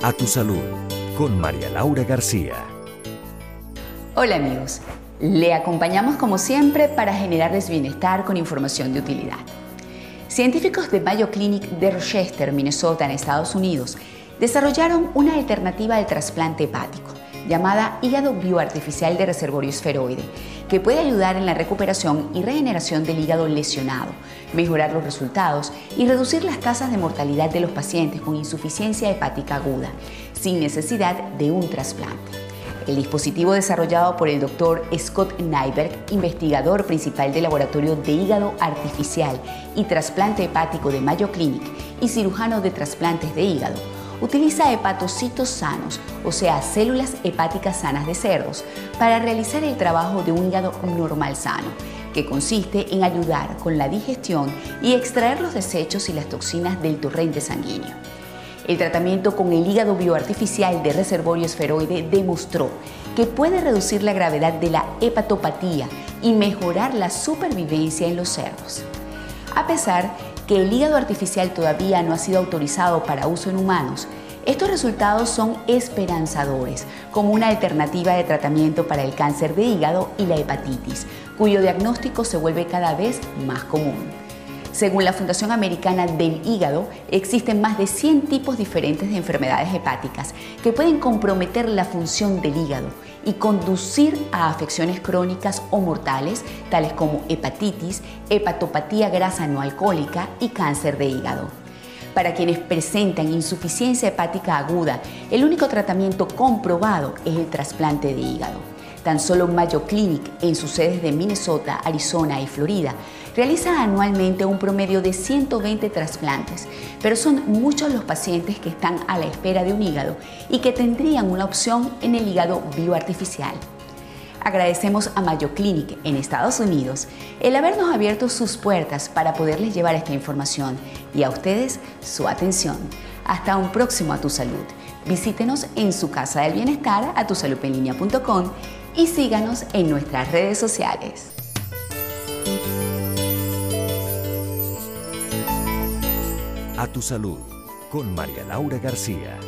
A tu salud con María Laura García. Hola amigos, le acompañamos como siempre para generarles bienestar con información de utilidad. Científicos de Mayo Clinic de Rochester, Minnesota, en Estados Unidos, desarrollaron una alternativa al trasplante hepático llamada hígado bioartificial de reservorio esferoide, que puede ayudar en la recuperación y regeneración del hígado lesionado, mejorar los resultados y reducir las tasas de mortalidad de los pacientes con insuficiencia hepática aguda, sin necesidad de un trasplante. El dispositivo desarrollado por el doctor Scott Nyberg, investigador principal del Laboratorio de Hígado Artificial y Trasplante Hepático de Mayo Clinic y cirujano de trasplantes de hígado, utiliza hepatocitos sanos, o sea, células hepáticas sanas de cerdos, para realizar el trabajo de un hígado normal sano, que consiste en ayudar con la digestión y extraer los desechos y las toxinas del torrente sanguíneo. El tratamiento con el hígado bioartificial de reservorio esferoide demostró que puede reducir la gravedad de la hepatopatía y mejorar la supervivencia en los cerdos. A pesar que el hígado artificial todavía no ha sido autorizado para uso en humanos, estos resultados son esperanzadores como una alternativa de tratamiento para el cáncer de hígado y la hepatitis, cuyo diagnóstico se vuelve cada vez más común. Según la Fundación Americana del Hígado, existen más de 100 tipos diferentes de enfermedades hepáticas que pueden comprometer la función del hígado y conducir a afecciones crónicas o mortales, tales como hepatitis, hepatopatía grasa no alcohólica y cáncer de hígado. Para quienes presentan insuficiencia hepática aguda, el único tratamiento comprobado es el trasplante de hígado. Tan solo Mayo Clinic, en sus sedes de Minnesota, Arizona y Florida, realiza anualmente un promedio de 120 trasplantes, pero son muchos los pacientes que están a la espera de un hígado y que tendrían una opción en el hígado bioartificial. Agradecemos a Mayo Clinic en Estados Unidos el habernos abierto sus puertas para poderles llevar esta información y a ustedes su atención. Hasta un próximo A Tu Salud. Visítenos en su casa del bienestar a y síganos en nuestras redes sociales. A tu salud con María Laura García.